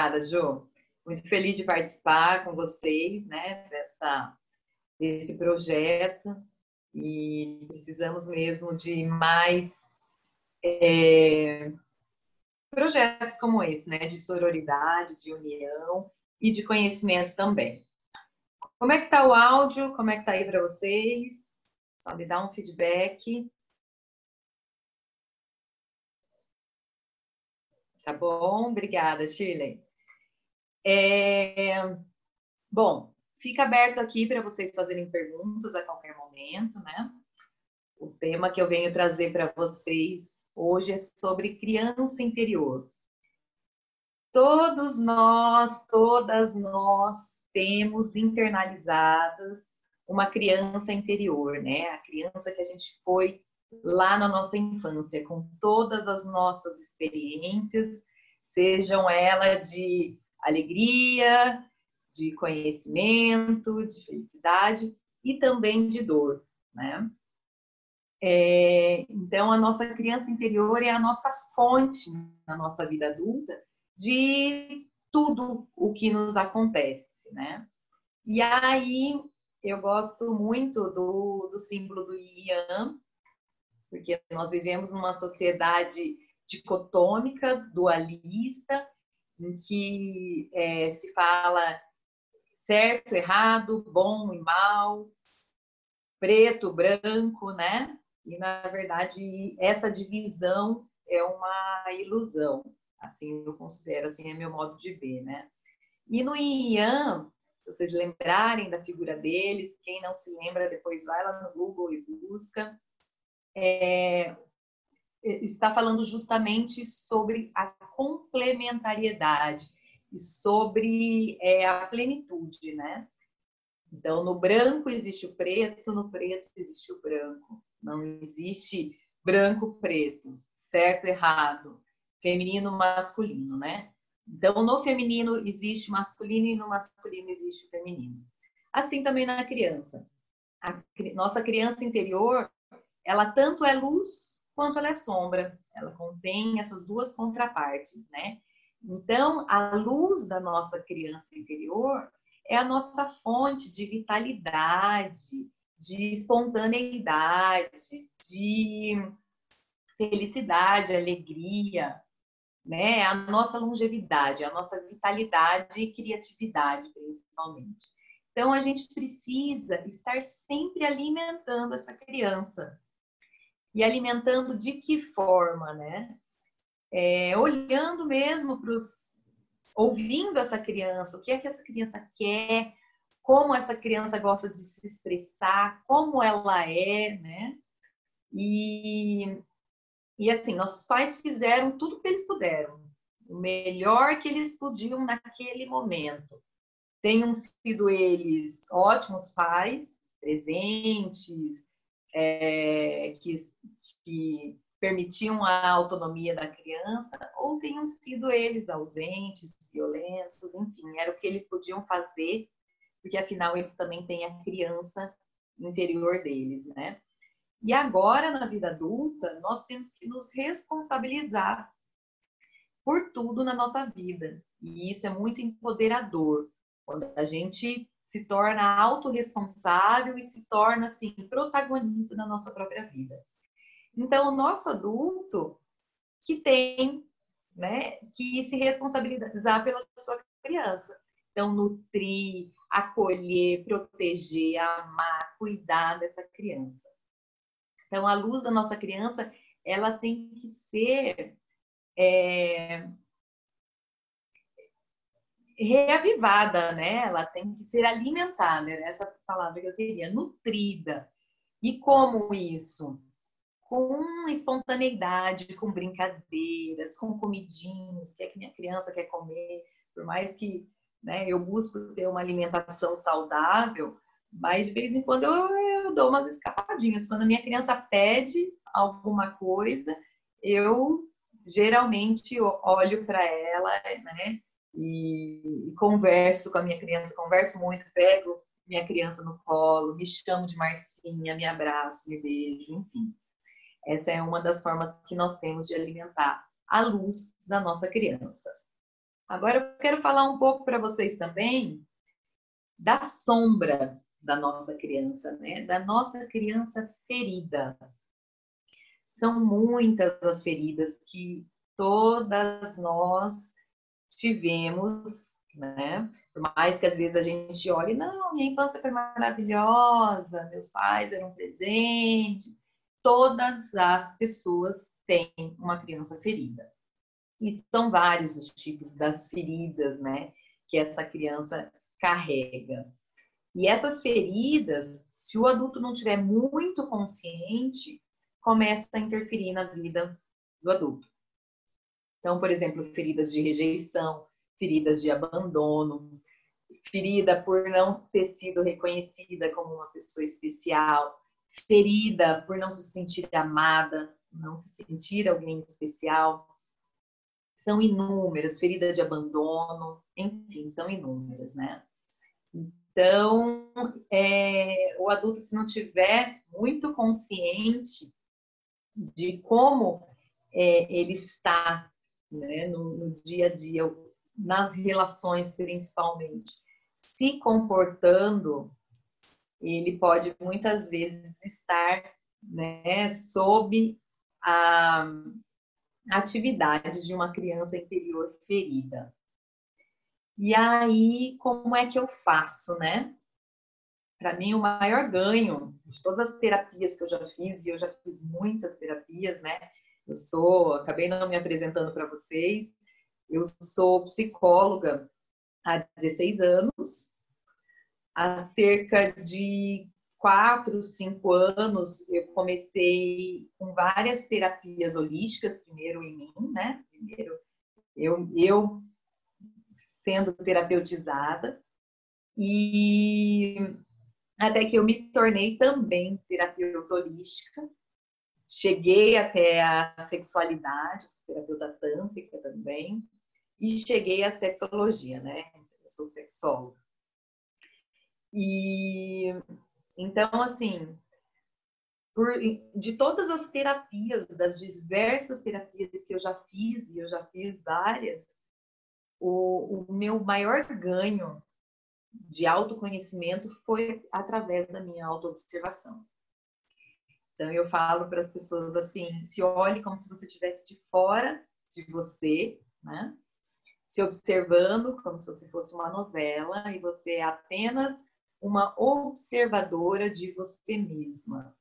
Obrigada, Ju. Muito feliz de participar com vocês, né, dessa, desse projeto. E precisamos mesmo de mais é, projetos como esse, né, de sororidade, de união e de conhecimento também. Como é que tá o áudio? Como é que tá aí para vocês? Só me dá um feedback. Tá bom? Obrigada, Shirley. É... Bom, fica aberto aqui para vocês fazerem perguntas a qualquer momento, né? O tema que eu venho trazer para vocês hoje é sobre criança interior. Todos nós, todas nós temos internalizado uma criança interior, né? A criança que a gente foi lá na nossa infância, com todas as nossas experiências, sejam elas de alegria, de conhecimento, de felicidade e também de dor, né? É, então, a nossa criança interior é a nossa fonte na nossa vida adulta de tudo o que nos acontece, né? E aí, eu gosto muito do, do símbolo do Ian, porque nós vivemos numa sociedade dicotômica, dualista, em que é, se fala certo, errado, bom e mal, preto, branco, né? E na verdade essa divisão é uma ilusão, assim eu considero, assim é meu modo de ver, né? E no Ian, se vocês lembrarem da figura deles, quem não se lembra depois vai lá no Google e busca é, está falando justamente sobre a complementariedade e sobre é, a plenitude, né? Então, no branco existe o preto, no preto existe o branco. Não existe branco-preto, certo, errado, feminino, masculino, né? Então, no feminino existe masculino e no masculino existe feminino. Assim também na criança. A nossa criança interior ela tanto é luz quanto ela é sombra. Ela contém essas duas contrapartes, né? Então, a luz da nossa criança interior é a nossa fonte de vitalidade, de espontaneidade, de felicidade, alegria, né? A nossa longevidade, a nossa vitalidade e criatividade, principalmente. Então, a gente precisa estar sempre alimentando essa criança, e alimentando de que forma, né? É, olhando mesmo para os. ouvindo essa criança, o que é que essa criança quer, como essa criança gosta de se expressar, como ela é, né? E, e assim, nossos pais fizeram tudo o que eles puderam, o melhor que eles podiam naquele momento. Tenham sido eles ótimos pais, presentes, é, que, que permitiam a autonomia da criança, ou tenham sido eles ausentes, violentos, enfim, era o que eles podiam fazer, porque afinal eles também têm a criança interior deles, né? E agora, na vida adulta, nós temos que nos responsabilizar por tudo na nossa vida. E isso é muito empoderador. Quando a gente se torna autorresponsável e se torna, assim, protagonista da nossa própria vida. Então, o nosso adulto que tem né, que se responsabilizar pela sua criança. Então, nutrir, acolher, proteger, amar, cuidar dessa criança. Então, a luz da nossa criança, ela tem que ser é, reavivada, né? Ela tem que ser alimentada, essa palavra que eu queria, nutrida. E como isso? Com espontaneidade, com brincadeiras, com comidinhas, o que é que minha criança quer comer, por mais que né, eu busco ter uma alimentação saudável, mas de vez em quando eu, eu dou umas escapadinhas. Quando a minha criança pede alguma coisa, eu geralmente olho para ela, né? E, e converso com a minha criança, converso muito, pego minha criança no colo, me chamo de Marcinha, me abraço, me beijo, enfim. Essa é uma das formas que nós temos de alimentar a luz da nossa criança. Agora eu quero falar um pouco para vocês também da sombra da nossa criança, né? Da nossa criança ferida. São muitas as feridas que todas nós tivemos, né? Por mais que às vezes a gente olhe, não, minha infância foi maravilhosa, meus pais eram presentes. Todas as pessoas têm uma criança ferida. E são vários os tipos das feridas, né, que essa criança carrega. E essas feridas, se o adulto não tiver muito consciente, começa a interferir na vida do adulto. Então, por exemplo, feridas de rejeição, feridas de abandono, ferida por não ter sido reconhecida como uma pessoa especial, ferida por não se sentir amada, não se sentir alguém especial. São inúmeras, ferida de abandono, enfim, são inúmeras, né? Então, é, o adulto, se não tiver muito consciente de como é, ele está né, no, no dia a dia, nas relações principalmente, se comportando, ele pode muitas vezes estar né, sob a atividade de uma criança interior ferida. E aí, como é que eu faço, né? Para mim, o maior ganho de todas as terapias que eu já fiz, e eu já fiz muitas terapias, né? Eu sou, acabei não me apresentando para vocês, eu sou psicóloga há 16 anos. Há cerca de quatro, cinco anos, eu comecei com várias terapias holísticas, primeiro em mim, né? Primeiro eu, eu sendo terapeutizada, e até que eu me tornei também terapeuta holística, cheguei até a sexualidade, sou terapeuta tântrica também, e cheguei à sexologia, né? Eu sou sexóloga. E então, assim, por, de todas as terapias, das diversas terapias que eu já fiz, e eu já fiz várias, o, o meu maior ganho de autoconhecimento foi através da minha autoobservação. Então, eu falo para as pessoas assim: se olhe como se você estivesse de fora de você, né? Se observando como se você fosse uma novela e você é apenas uma observadora de você mesma.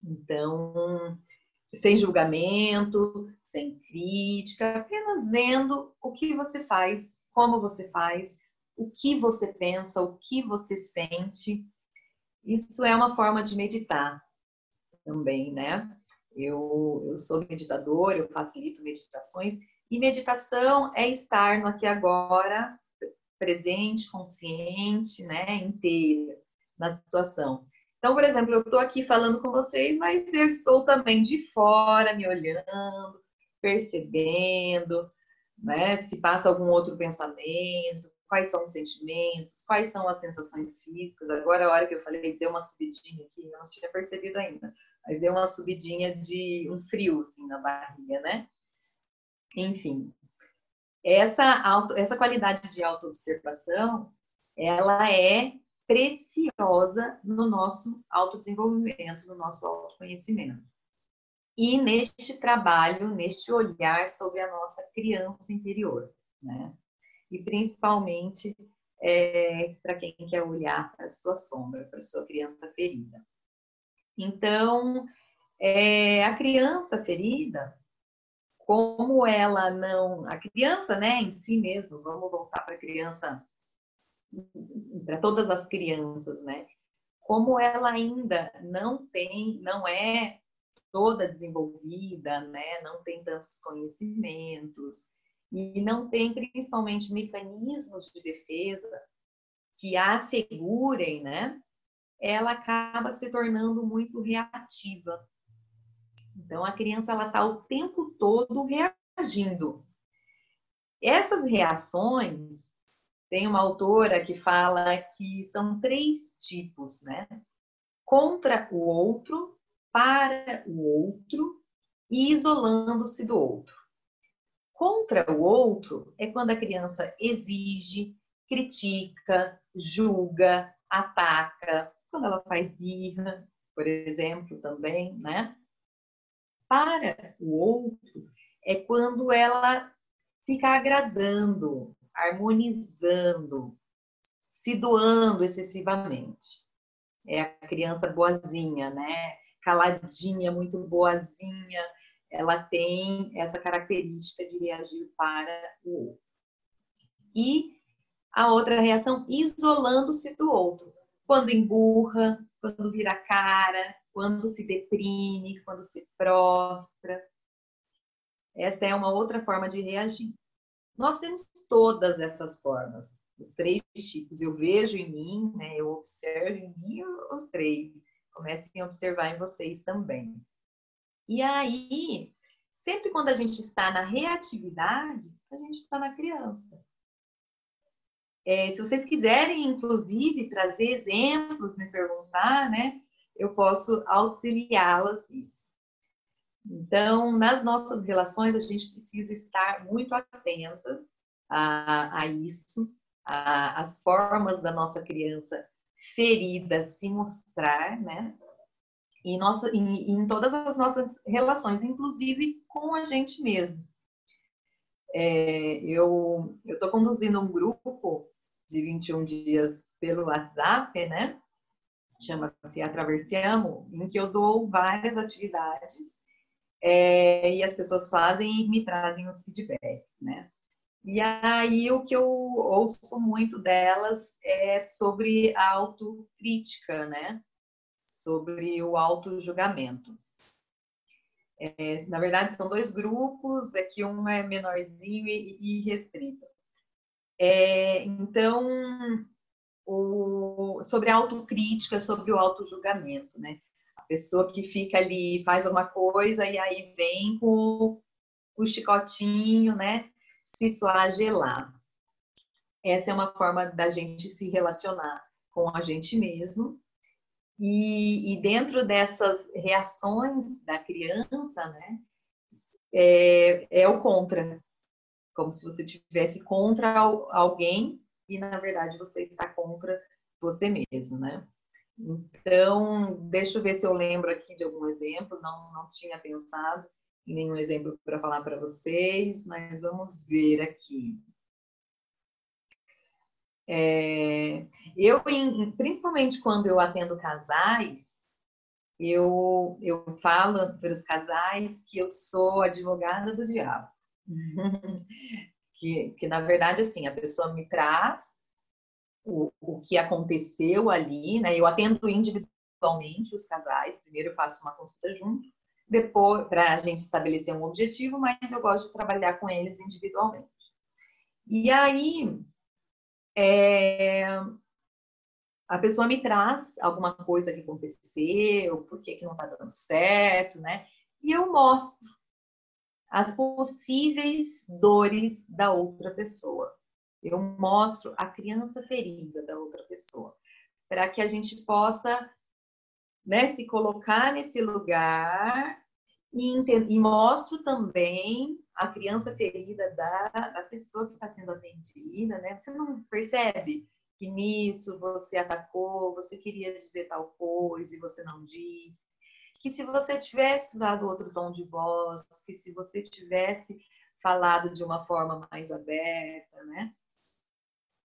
Então, sem julgamento, sem crítica, apenas vendo o que você faz, como você faz, o que você pensa, o que você sente. Isso é uma forma de meditar também, né? Eu, eu sou meditadora, eu facilito meditações, e meditação é estar no aqui agora, presente, consciente, né, inteira na situação. Então, por exemplo, eu estou aqui falando com vocês, mas eu estou também de fora, me olhando, percebendo, né? Se passa algum outro pensamento, quais são os sentimentos, quais são as sensações físicas. Agora, a hora que eu falei, deu uma subidinha aqui, eu não tinha percebido ainda, mas deu uma subidinha de um frio, assim, na barriga, né? Enfim, essa, auto, essa qualidade de autoobservação, ela é preciosa no nosso autodesenvolvimento, no nosso autoconhecimento. E neste trabalho, neste olhar sobre a nossa criança interior, né? E principalmente é, para quem quer olhar para a sua sombra, para a sua criança ferida. Então, é, a criança ferida, como ela não. A criança, né, em si mesmo, vamos voltar para a criança para todas as crianças, né? Como ela ainda não tem, não é toda desenvolvida, né? Não tem tantos conhecimentos e não tem principalmente mecanismos de defesa que a assegurem, né? Ela acaba se tornando muito reativa. Então a criança ela está o tempo todo reagindo. Essas reações tem uma autora que fala que são três tipos, né? Contra o outro, para o outro e isolando-se do outro. Contra o outro é quando a criança exige, critica, julga, ataca, quando ela faz birra, por exemplo, também, né? Para o outro é quando ela fica agradando, harmonizando, se doando excessivamente. É a criança boazinha, né? Caladinha, muito boazinha, ela tem essa característica de reagir para o outro. E a outra reação, isolando-se do outro. Quando emburra, quando vira cara, quando se deprime, quando se prostra. Essa é uma outra forma de reagir. Nós temos todas essas formas, os três tipos. Eu vejo em mim, né? eu observo em mim os três. Comecem a observar em vocês também. E aí, sempre quando a gente está na reatividade, a gente está na criança. É, se vocês quiserem, inclusive, trazer exemplos, me perguntar, né? Eu posso auxiliá-las nisso. Então, nas nossas relações, a gente precisa estar muito atenta a, a isso, as formas da nossa criança ferida se mostrar, né? e nossa, em, em todas as nossas relações, inclusive com a gente mesmo. É, eu estou conduzindo um grupo de 21 dias pelo WhatsApp, né? Chama-se Atraversiamo, em que eu dou várias atividades é, e as pessoas fazem e me trazem os feedbacks, né? E aí o que eu ouço muito delas é sobre a autocrítica, né? sobre o auto-julgamento. É, na verdade, são dois grupos, é que um é menorzinho e, e restrito. É, então, o, sobre a autocrítica, sobre o auto-julgamento, né? A pessoa que fica ali, faz uma coisa e aí vem com o chicotinho, né? Se flagelar. Essa é uma forma da gente se relacionar com a gente mesmo e, e dentro dessas reações da criança, né, é, é o contra, como se você tivesse contra alguém e na verdade você está contra você mesmo, né? Então, deixa eu ver se eu lembro aqui de algum exemplo. Não, não tinha pensado em nenhum exemplo para falar para vocês, mas vamos ver aqui. É, eu, principalmente quando eu atendo casais, eu, eu falo para os casais que eu sou advogada do diabo. que, que, na verdade, assim, a pessoa me traz o, o que aconteceu ali, né? Eu atendo individualmente os casais, primeiro eu faço uma consulta junto, depois, para a gente estabelecer um objetivo, mas eu gosto de trabalhar com eles individualmente. E aí, é, a pessoa me traz alguma coisa que aconteceu, por que, que não está dando certo, né? E eu mostro as possíveis dores da outra pessoa. Eu mostro a criança ferida da outra pessoa, para que a gente possa né, se colocar nesse lugar e, e mostro também a criança ferida da, da pessoa que está sendo atendida, né? Você não percebe que nisso você atacou, você queria dizer tal coisa e você não disse. Que se você tivesse usado outro tom de voz, que se você tivesse falado de uma forma mais aberta, né?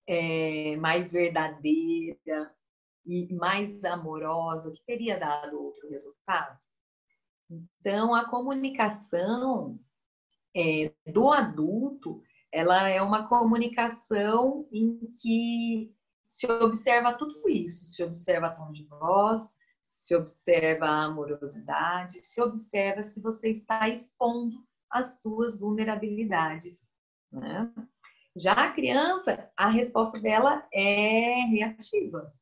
É, mais verdadeira e mais amorosa, que teria dado outro resultado. Então, a comunicação é, do adulto, ela é uma comunicação em que se observa tudo isso, se observa tom de voz, se observa a amorosidade, se observa se você está expondo as suas vulnerabilidades, né? Já a criança, a resposta dela é reativa.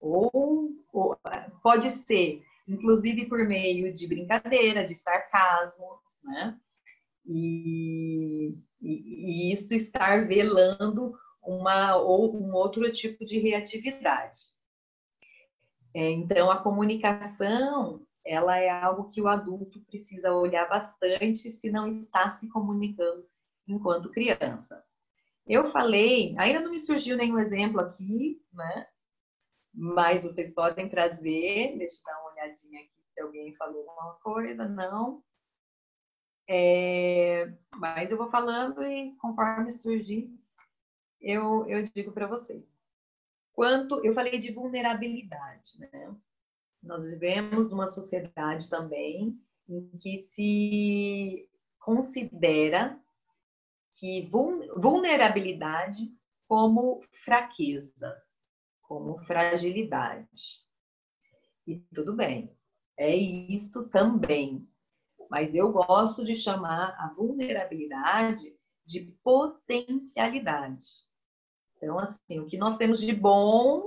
Ou, ou pode ser, inclusive por meio de brincadeira, de sarcasmo, né? e, e, e isso estar velando uma ou um outro tipo de reatividade. É, então, a comunicação ela é algo que o adulto precisa olhar bastante se não está se comunicando enquanto criança. Eu falei, ainda não me surgiu nenhum exemplo aqui, né? Mas vocês podem trazer, deixa eu dar uma olhadinha aqui se alguém falou alguma coisa, não. É, mas eu vou falando e conforme surgir, eu, eu digo para vocês. Quanto eu falei de vulnerabilidade, né? Nós vivemos numa sociedade também em que se considera que vulnerabilidade como fraqueza, como fragilidade. E tudo bem, é isto também. Mas eu gosto de chamar a vulnerabilidade de potencialidade. Então, assim, o que nós temos de bom,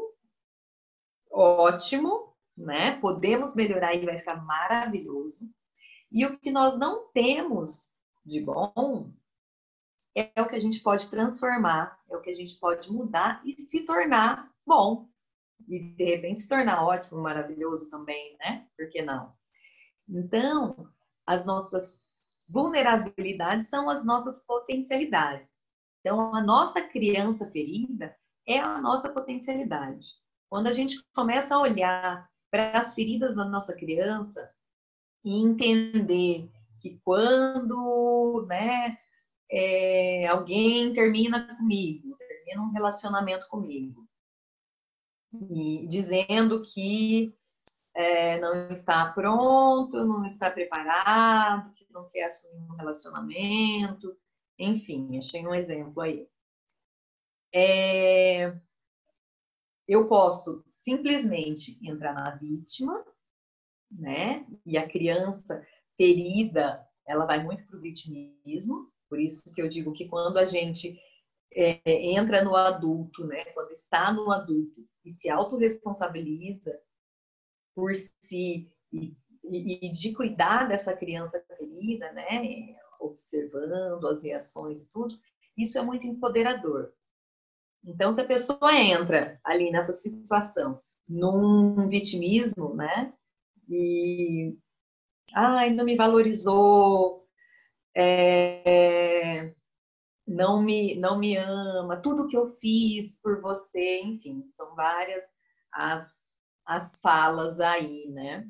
ótimo, né? Podemos melhorar e vai ficar maravilhoso. E o que nós não temos de bom é o que a gente pode transformar, é o que a gente pode mudar e se tornar bom. E de repente se tornar ótimo, maravilhoso também, né? Por que não? Então, as nossas vulnerabilidades são as nossas potencialidades. Então, a nossa criança ferida é a nossa potencialidade. Quando a gente começa a olhar para as feridas da nossa criança e entender que quando né, é, alguém termina comigo, termina um relacionamento comigo, e dizendo que é, não está pronto, não está preparado, que não quer assumir um relacionamento, enfim, achei um exemplo aí. É, eu posso simplesmente entrar na vítima, né? E a criança ferida, ela vai muito para o vitimismo. Por isso que eu digo que quando a gente é, entra no adulto, né? Quando está no adulto e se autorresponsabiliza por si e, e, e de cuidar dessa criança ferida, né? Observando as reações e tudo, isso é muito empoderador. Então, se a pessoa entra ali nessa situação, num vitimismo, né? E, ai, não me valorizou, é, não me, não me ama, tudo que eu fiz por você, enfim, são várias as, as falas aí, né?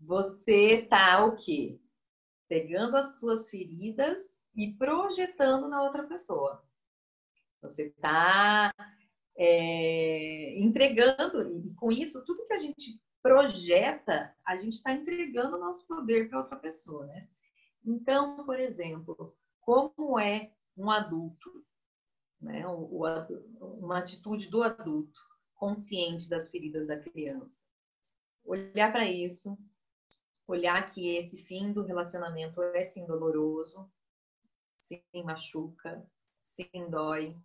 Você tá o quê? Pegando as tuas feridas e projetando na outra pessoa. Você está é, entregando, e com isso, tudo que a gente projeta, a gente está entregando o nosso poder para outra pessoa, né? Então, por exemplo, como é um adulto, né? O, o, uma atitude do adulto consciente das feridas da criança. Olhar para isso, olhar que esse fim do relacionamento é sim doloroso, sim machuca, sim dói,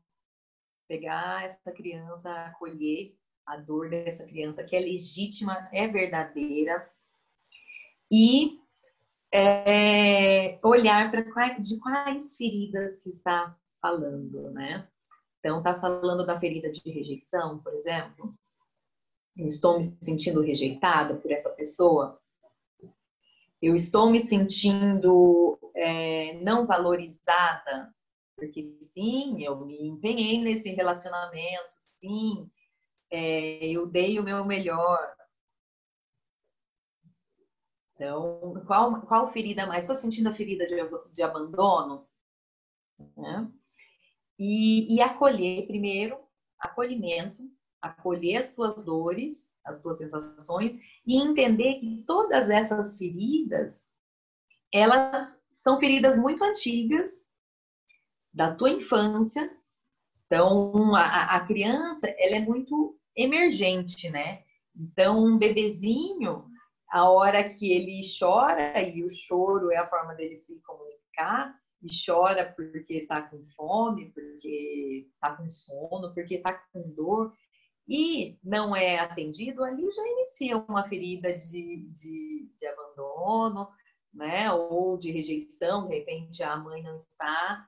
pegar essa criança, acolher a dor dessa criança, que é legítima, é verdadeira, e é, olhar para de quais feridas que está falando, né? Então, está falando da ferida de rejeição, por exemplo. Eu estou me sentindo rejeitada por essa pessoa. Eu estou me sentindo é, não valorizada porque sim, eu me empenhei nesse relacionamento, sim, é, eu dei o meu melhor. Então, qual, qual ferida mais? Estou sentindo a ferida de, de abandono? Né? E, e acolher primeiro, acolhimento, acolher as tuas dores, as tuas sensações e entender que todas essas feridas, elas são feridas muito antigas da tua infância. Então, a, a criança, ela é muito emergente, né? Então, um bebezinho, a hora que ele chora, e o choro é a forma dele se comunicar, e chora porque está com fome, porque está com sono, porque está com dor, e não é atendido, ali já inicia uma ferida de, de, de abandono, né? Ou de rejeição, de repente a mãe não está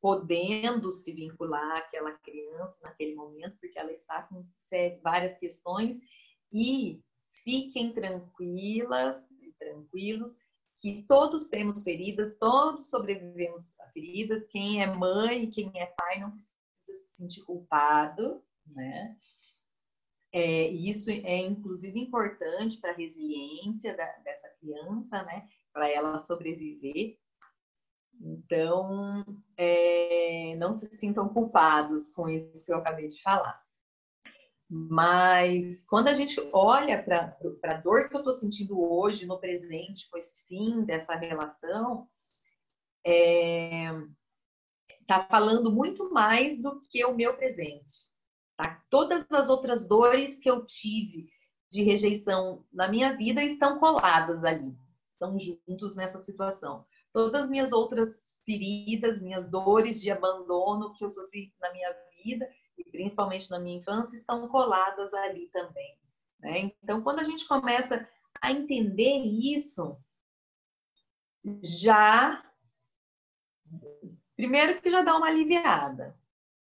podendo se vincular àquela criança naquele momento, porque ela está com várias questões, e fiquem tranquilas e tranquilos que todos temos feridas, todos sobrevivemos a feridas. Quem é mãe, quem é pai não precisa se sentir culpado, né? É, isso é inclusive importante para a resiliência da, dessa criança, né? Para ela sobreviver. Então, é, não se sintam culpados com isso que eu acabei de falar. Mas quando a gente olha para a dor que eu estou sentindo hoje, no presente, com esse fim dessa relação, é, tá falando muito mais do que o meu presente. Tá? Todas as outras dores que eu tive de rejeição na minha vida estão coladas ali, estão juntos nessa situação. Todas as minhas outras feridas, minhas dores de abandono que eu sofri na minha vida e principalmente na minha infância estão coladas ali também. Né? Então, quando a gente começa a entender isso, já primeiro que já dá uma aliviada,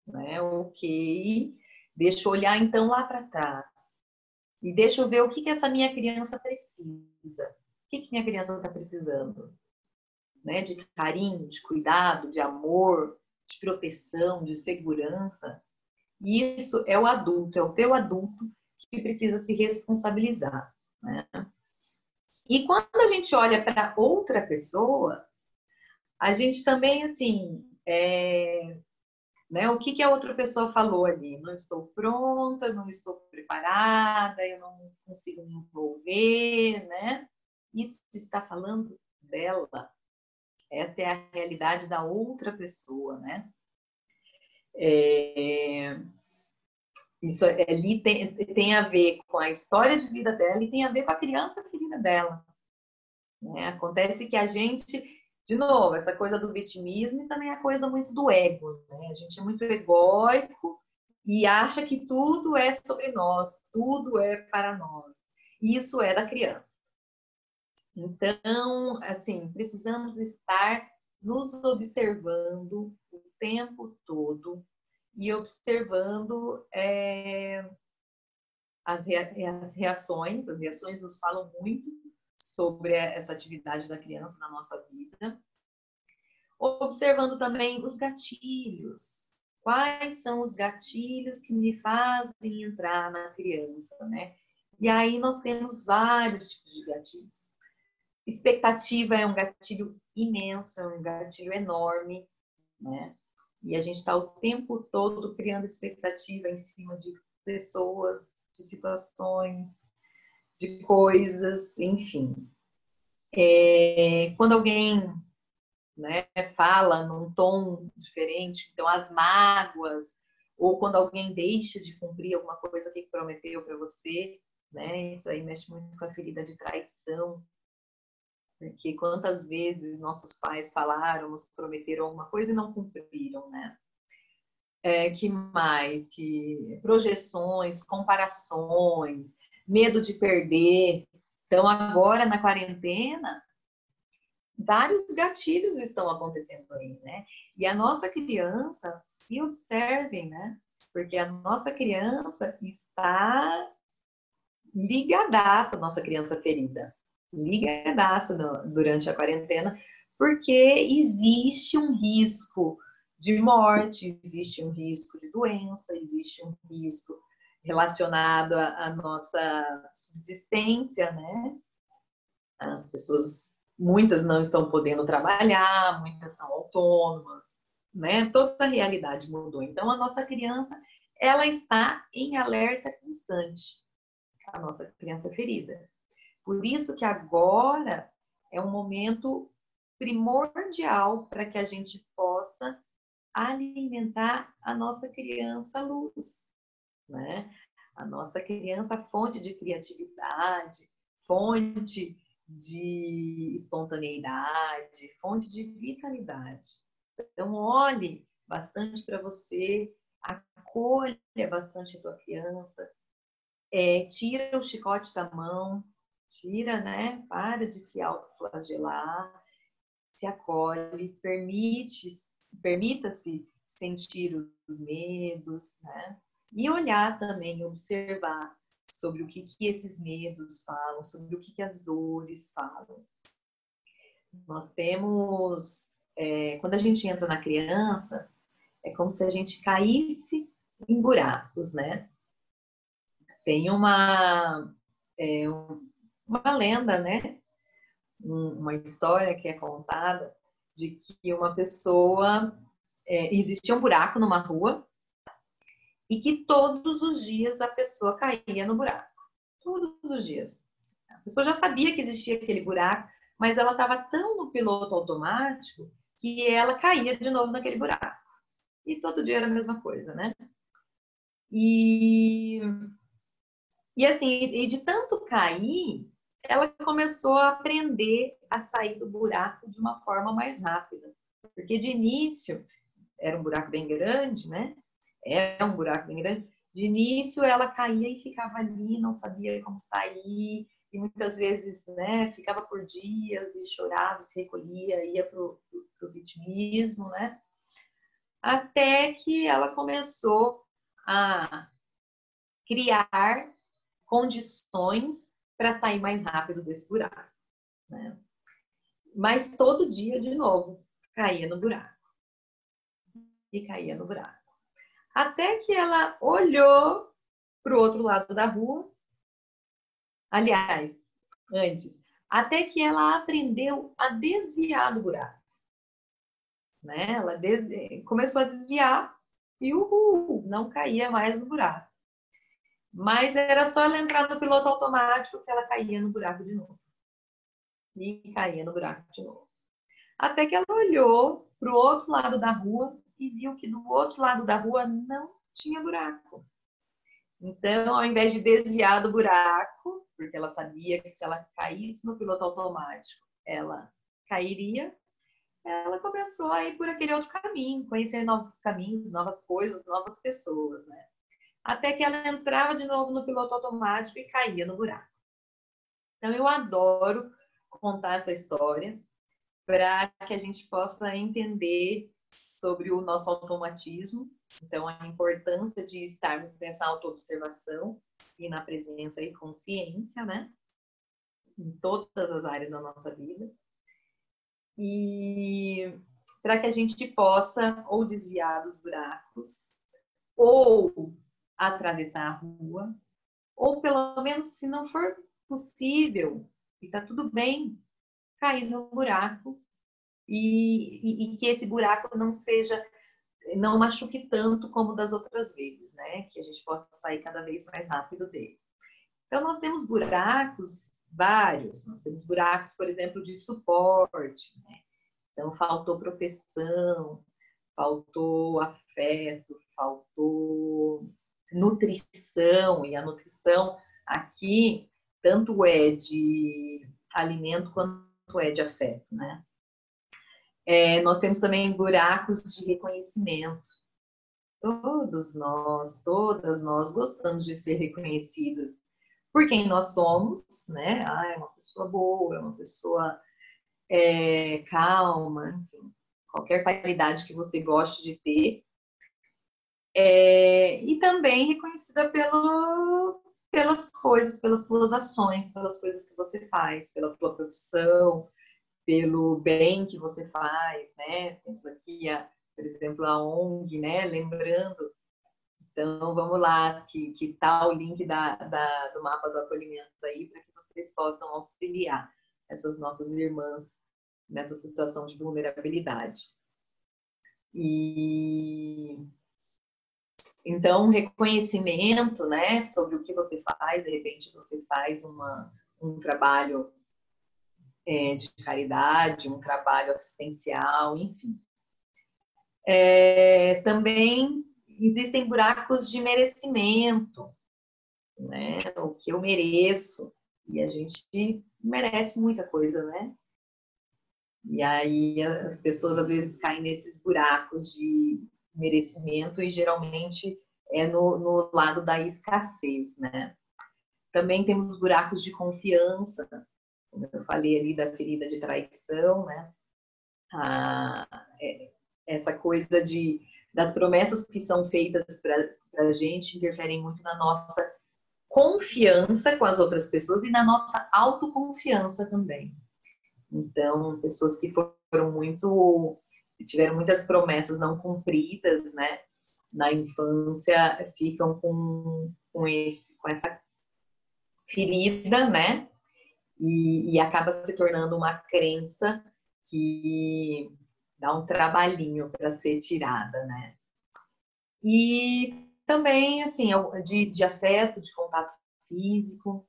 né? Ok, Deixa eu olhar então lá para trás. E deixa eu ver o que, que essa minha criança precisa. O que, que minha criança está precisando? Né? De carinho, de cuidado, de amor, de proteção, de segurança. E isso é o adulto, é o teu adulto que precisa se responsabilizar. Né? E quando a gente olha para outra pessoa, a gente também, assim, é, né? O que, que a outra pessoa falou ali? Não estou pronta, não estou preparada, eu não consigo me envolver, né? Isso está falando dela. Essa é a realidade da outra pessoa, né? É... Isso ali tem, tem a ver com a história de vida dela e tem a ver com a criança ferida dela. Né? Acontece que a gente de novo, essa coisa do vitimismo e também a coisa muito do ego. Né? A gente é muito egóico e acha que tudo é sobre nós, tudo é para nós. Isso é da criança. Então, assim, precisamos estar nos observando o tempo todo e observando é, as, reações. As reações nos falam muito sobre essa atividade da criança na nossa vida. Observando também os gatilhos. Quais são os gatilhos que me fazem entrar na criança, né? E aí nós temos vários tipos de gatilhos. Expectativa é um gatilho imenso, é um gatilho enorme, né? E a gente está o tempo todo criando expectativa em cima de pessoas, de situações, de coisas, enfim. É, quando alguém né, fala num tom diferente, então as mágoas, ou quando alguém deixa de cumprir alguma coisa que prometeu para você, né, isso aí mexe muito com a ferida de traição. Porque quantas vezes nossos pais falaram, nos prometeram alguma coisa e não cumpriram, né? É, que mais? Que projeções, comparações, medo de perder. Então, agora na quarentena, vários gatilhos estão acontecendo aí, né? E a nossa criança, se observem, né? Porque a nossa criança está ligadaça, nossa criança ferida, ligadaça no, durante a quarentena, porque existe um risco de morte, existe um risco de doença, existe um risco relacionado à, à nossa subsistência, né? As pessoas, muitas não estão podendo trabalhar, muitas são autônomas, né? Toda a realidade mudou. Então, a nossa criança, ela está em alerta constante, a nossa criança ferida. Por isso que agora é um momento primordial para que a gente possa alimentar a nossa criança luz, né? A nossa criança, fonte de criatividade, fonte de espontaneidade, fonte de vitalidade. Então, olhe bastante para você, acolha bastante a tua criança, é, tira o chicote da mão, tira, né? Para de se autoflagelar, se acolhe, permite, permita-se sentir os medos, né? E olhar também, observar sobre o que, que esses medos falam, sobre o que, que as dores falam. Nós temos, é, quando a gente entra na criança, é como se a gente caísse em buracos, né? Tem uma, é, uma lenda, né? Uma história que é contada de que uma pessoa é, existia um buraco numa rua e que todos os dias a pessoa caía no buraco. Todos os dias. A pessoa já sabia que existia aquele buraco, mas ela estava tão no piloto automático que ela caía de novo naquele buraco. E todo dia era a mesma coisa, né? E, e assim, e de tanto cair, ela começou a aprender a sair do buraco de uma forma mais rápida. Porque de início, era um buraco bem grande, né? É um buraco bem grande. De início, ela caía e ficava ali, não sabia como sair, e muitas vezes, né, ficava por dias e chorava, se recolhia, ia para o vitimismo, né? Até que ela começou a criar condições para sair mais rápido desse buraco. Né? Mas todo dia, de novo, caía no buraco. E caía no buraco. Até que ela olhou para o outro lado da rua. Aliás, antes, até que ela aprendeu a desviar do buraco. Né? Ela des... começou a desviar e uhul, não caía mais no buraco. Mas era só ela entrar no piloto automático que ela caía no buraco de novo. E caía no buraco de novo. Até que ela olhou para o outro lado da rua e viu que do outro lado da rua não tinha buraco. Então, ao invés de desviar do buraco, porque ela sabia que se ela caísse no piloto automático, ela cairia, ela começou a ir por aquele outro caminho, conhecer novos caminhos, novas coisas, novas pessoas, né? até que ela entrava de novo no piloto automático e caía no buraco. Então, eu adoro contar essa história para que a gente possa entender sobre o nosso automatismo, então a importância de estarmos nessa autoobservação e na presença e consciência, né? Em todas as áreas da nossa vida. E para que a gente possa ou desviar dos buracos ou atravessar a rua, ou pelo menos, se não for possível, e tá tudo bem, cair no buraco e, e, e, que esse buraco não seja, não machuque tanto como das outras vezes, né? Que a gente possa sair cada vez mais rápido dele. Então, nós temos buracos vários, nós temos buracos, por exemplo, de suporte, né? Então, faltou proteção, faltou afeto, faltou nutrição, e a nutrição aqui tanto é de alimento quanto é de afeto, né? É, nós temos também buracos de reconhecimento. Todos nós, todas nós gostamos de ser reconhecidas por quem nós somos, né? Ah, é uma pessoa boa, é uma pessoa é, calma, enfim, qualquer qualidade que você goste de ter, é, e também reconhecida pelo, pelas coisas, pelas suas ações, pelas coisas que você faz, pela tua profissão, pelo bem que você faz, né? Temos aqui, a, por exemplo, a ONG, né? Lembrando. Então, vamos lá, que, que tá o link da, da, do mapa do acolhimento aí, para que vocês possam auxiliar essas nossas irmãs nessa situação de vulnerabilidade. E então, reconhecimento, né, sobre o que você faz, de repente você faz uma, um trabalho é, de caridade, um trabalho assistencial, enfim. É, também existem buracos de merecimento, né, o que eu mereço, e a gente merece muita coisa, né? E aí as pessoas às vezes caem nesses buracos de merecimento e geralmente é no, no lado da escassez, né? Também temos buracos de confiança, eu falei ali da ferida de traição, né? Ah, é, essa coisa de das promessas que são feitas para a gente interferem muito na nossa confiança com as outras pessoas e na nossa autoconfiança também. Então, pessoas que foram muito tiveram muitas promessas não cumpridas, né? Na infância ficam com, com, esse, com essa ferida, né? E, e acaba se tornando uma crença que dá um trabalhinho para ser tirada, né? E também, assim, de, de afeto, de contato físico.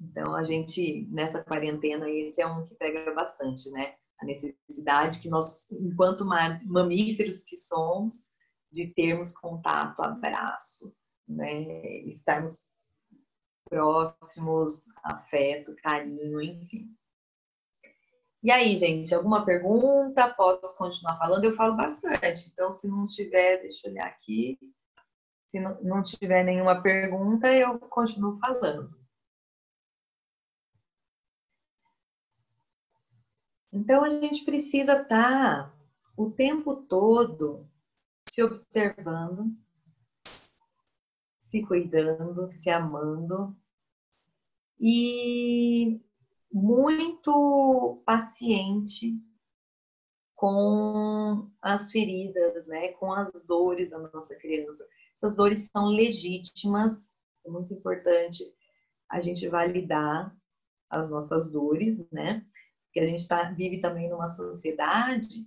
Então, a gente, nessa quarentena, esse é um que pega bastante, né? A necessidade que nós, enquanto mamíferos que somos, de termos contato, abraço, né? Estarmos próximos, afeto, carinho, enfim. E aí, gente, alguma pergunta? Posso continuar falando? Eu falo bastante, então se não tiver, deixa eu olhar aqui. Se não, não tiver nenhuma pergunta, eu continuo falando. Então a gente precisa estar tá o tempo todo se observando, se cuidando, se amando e muito paciente com as feridas, né, com as dores da nossa criança. Essas dores são legítimas, é muito importante a gente validar as nossas dores, né? Porque a gente tá, vive também numa sociedade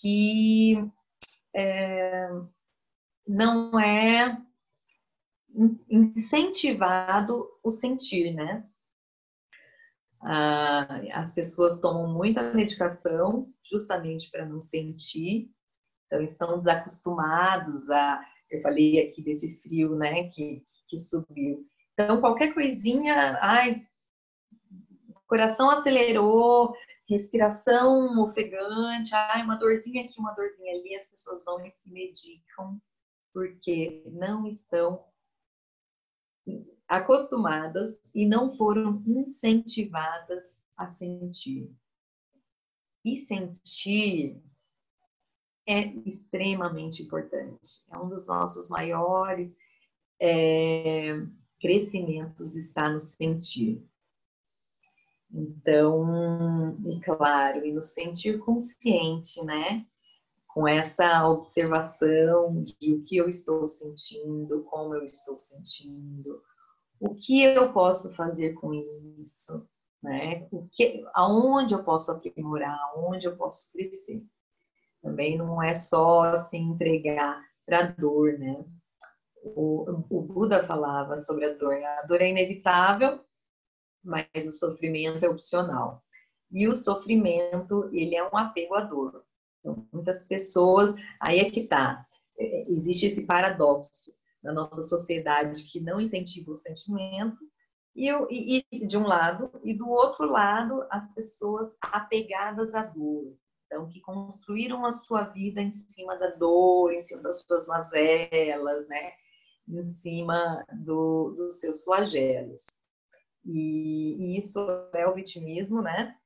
que é, não é incentivado o sentir, né? Ah, as pessoas tomam muita medicação justamente para não sentir, então estão desacostumados a. Eu falei aqui desse frio, né, que, que subiu. Então, qualquer coisinha, ai, coração acelerou, respiração ofegante, ai, uma dorzinha aqui, uma dorzinha ali, as pessoas vão e se medicam porque não estão acostumadas e não foram incentivadas a sentir. E sentir é extremamente importante. É um dos nossos maiores é, crescimentos está no sentir. Então, e claro, e no sentir consciente, né? Com essa observação de o que eu estou sentindo, como eu estou sentindo, o que eu posso fazer com isso, né? O que, aonde eu posso aprimorar, aonde eu posso crescer. Também não é só se entregar para a dor, né? O, o Buda falava sobre a dor. A dor é inevitável, mas o sofrimento é opcional. E o sofrimento, ele é um apego à dor. Então, muitas pessoas, aí é que tá, é, existe esse paradoxo na nossa sociedade que não incentiva o sentimento, e, e, e, de um lado, e do outro lado, as pessoas apegadas à dor. Então, que construíram a sua vida em cima da dor, em cima das suas mazelas, né? Em cima do, dos seus flagelos. E, e, isso é o vitimismo, né?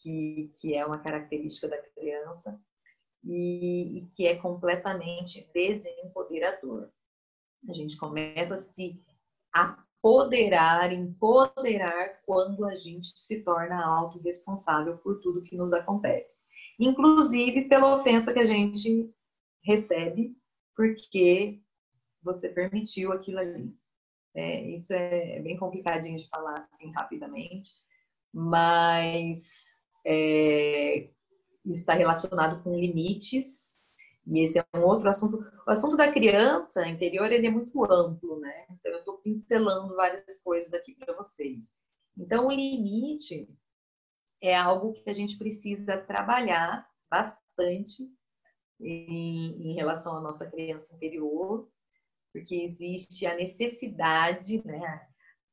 Que, que é uma característica da criança e, e que é completamente desempoderador. A gente começa a se apoderar, empoderar quando a gente se torna autorresponsável por tudo que nos acontece. Inclusive pela ofensa que a gente recebe porque você permitiu aquilo ali. É, isso é, é bem complicadinho de falar assim rapidamente, mas é, está relacionado com limites e esse é um outro assunto. O assunto da criança interior ele é muito amplo, né? Então eu estou pincelando várias coisas aqui para vocês. Então o limite é algo que a gente precisa trabalhar bastante em, em relação à nossa criança interior, porque existe a necessidade, né?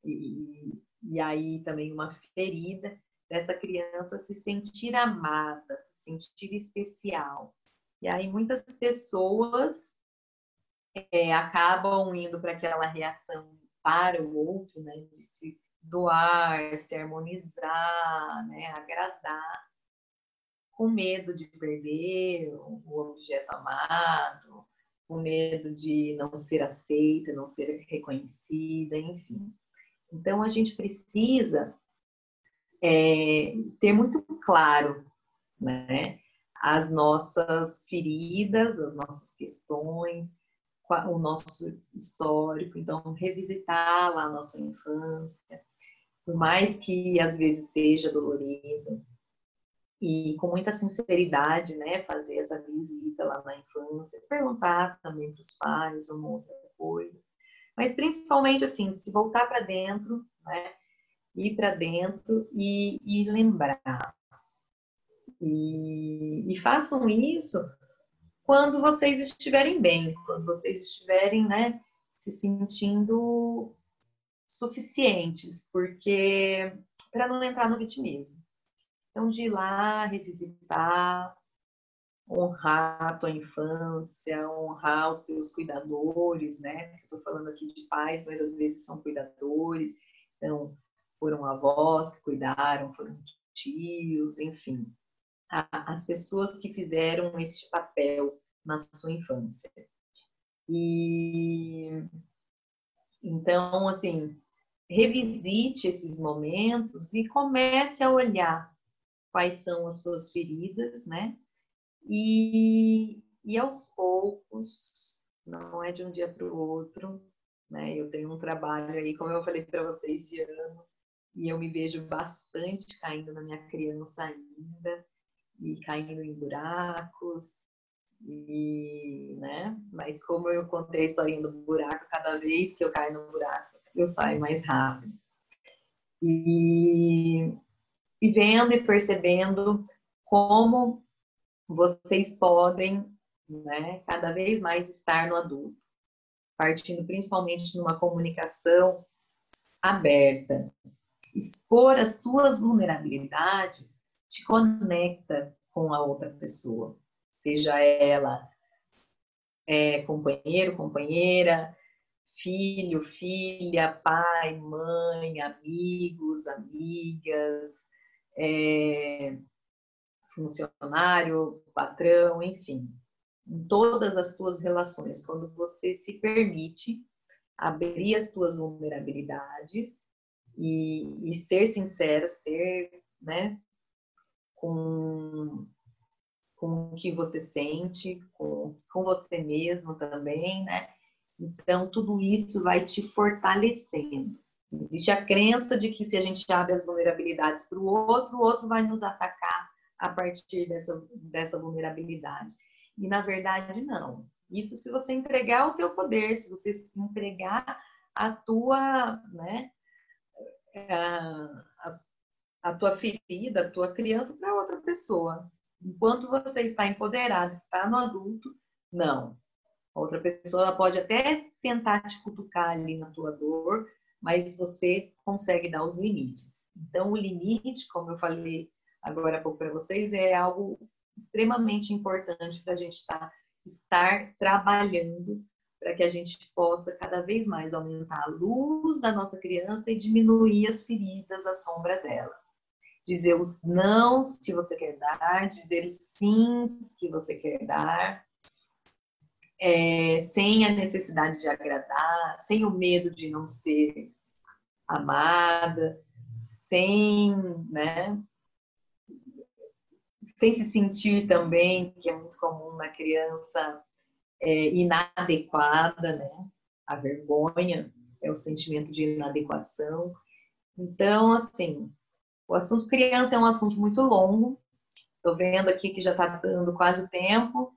E, e aí também uma ferida dessa criança se sentir amada, se sentir especial. E aí muitas pessoas é, acabam indo para aquela reação para o outro, né? De se doar, se harmonizar, né? Agradar, com medo de perder o objeto amado, com medo de não ser aceita, não ser reconhecida, enfim. Então a gente precisa é, ter muito claro, né? As nossas feridas, as nossas questões, o nosso histórico, então revisitar lá a nossa infância, por mais que às vezes seja dolorido, e com muita sinceridade, né, fazer essa visita lá na infância, perguntar também para os pais uma outra coisa, mas principalmente assim, se voltar para dentro, né, ir para dentro e, e lembrar. E, e façam isso quando vocês estiverem bem, quando vocês estiverem, né, se sentindo suficientes, porque para não entrar no vitimismo. Então, de ir lá, revisitar, honrar a tua infância, honrar os teus cuidadores, né? Estou falando aqui de pais, mas às vezes são cuidadores. Então, foram avós que cuidaram, foram tios, enfim. As pessoas que fizeram este papel na sua infância. E então, assim, revisite esses momentos e comece a olhar quais são as suas feridas, né? E, e aos poucos, não é de um dia para o outro, né? Eu tenho um trabalho aí, como eu falei para vocês, de anos, e eu me vejo bastante caindo na minha criança ainda, e caindo em buracos, e, né? Mas como eu contei a historinha do buraco, cada vez que eu caio no buraco, eu saio mais rápido. E, e vendo e percebendo como vocês podem, né, cada vez mais estar no adulto, partindo principalmente de uma comunicação aberta. Expor as tuas vulnerabilidades te conecta com a outra pessoa, seja ela é, companheiro, companheira, filho, filha, pai, mãe, amigos, amigas, é, funcionário, patrão, enfim, em todas as tuas relações, quando você se permite abrir as tuas vulnerabilidades e, e ser sincera, ser, né, com, com o que você sente, com, com você mesmo também, né? Então, tudo isso vai te fortalecendo. Existe a crença de que se a gente abre as vulnerabilidades para o outro, o outro vai nos atacar a partir dessa, dessa vulnerabilidade. E na verdade, não. Isso se você entregar o teu poder, se você entregar a tua, né, a, a tua ferida, a tua criança para outra pessoa. Enquanto você está empoderado, está no adulto, não. A outra pessoa pode até tentar te cutucar ali na tua dor, mas você consegue dar os limites. Então, o limite, como eu falei agora há pouco para vocês, é algo extremamente importante para a gente tá, estar trabalhando para que a gente possa cada vez mais aumentar a luz da nossa criança e diminuir as feridas, a sombra dela. Dizer os nãos que você quer dar, dizer os sims que você quer dar, é, sem a necessidade de agradar, sem o medo de não ser amada, sem, né, sem se sentir também, que é muito comum na criança, é, inadequada, né? A vergonha é o sentimento de inadequação. Então, assim, o assunto criança é um assunto muito longo. Estou vendo aqui que já está dando quase o tempo.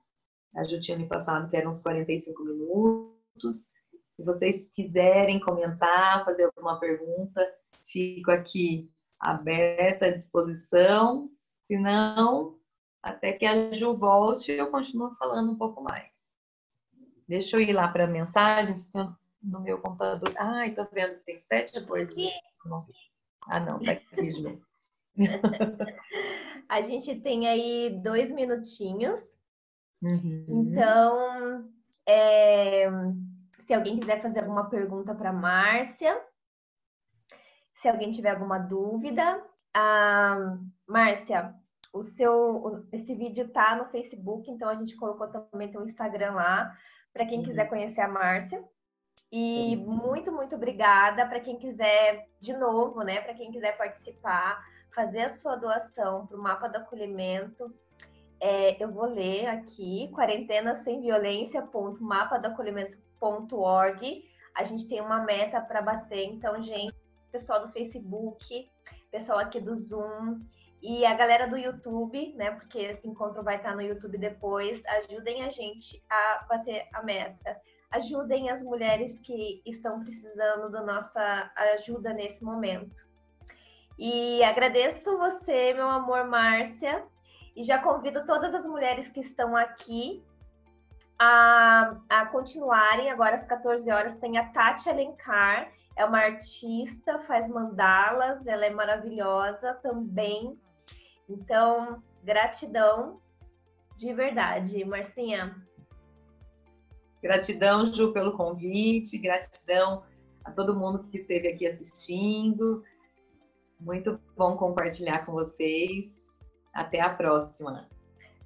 A Ju tinha me passado que eram uns 45 minutos. Se vocês quiserem comentar, fazer alguma pergunta, fico aqui aberta à disposição. Se não, até que a Ju volte, eu continuo falando um pouco mais. Deixa eu ir lá para mensagens no meu computador. Ai, tô vendo que tem sete coisas. Ah, não, tá aqui, Ju. a gente tem aí dois minutinhos. Uhum. Então, é, se alguém quiser fazer alguma pergunta para Márcia, se alguém tiver alguma dúvida, ah, Márcia, o seu, esse vídeo tá no Facebook, então a gente colocou também o Instagram lá para quem uhum. quiser conhecer a Márcia. E muito, muito obrigada para quem quiser de novo, né? Para quem quiser participar, fazer a sua doação para o mapa do acolhimento, é, eu vou ler aqui, quarentena sem violência.mapadoacolhimento.org. A gente tem uma meta para bater, então, gente, pessoal do Facebook, pessoal aqui do Zoom e a galera do YouTube, né? Porque esse encontro vai estar no YouTube depois. Ajudem a gente a bater a meta. Ajudem as mulheres que estão precisando da nossa ajuda nesse momento. E agradeço você, meu amor Márcia, e já convido todas as mulheres que estão aqui a, a continuarem. Agora às 14 horas tem a Tati Alencar, é uma artista, faz mandalas, ela é maravilhosa também. Então, gratidão de verdade, Marcinha. Gratidão, Ju, pelo convite, gratidão a todo mundo que esteve aqui assistindo. Muito bom compartilhar com vocês. Até a próxima.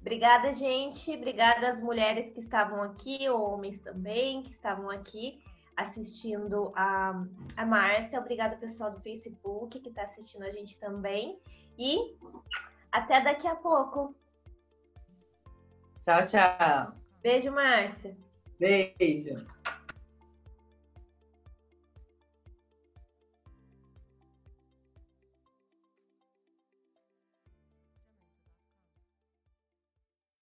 Obrigada, gente. Obrigada às mulheres que estavam aqui, homens também, que estavam aqui assistindo a, a Márcia. Obrigada, pessoal do Facebook, que está assistindo a gente também. E até daqui a pouco. Tchau, tchau. Beijo, Márcia. Beijo.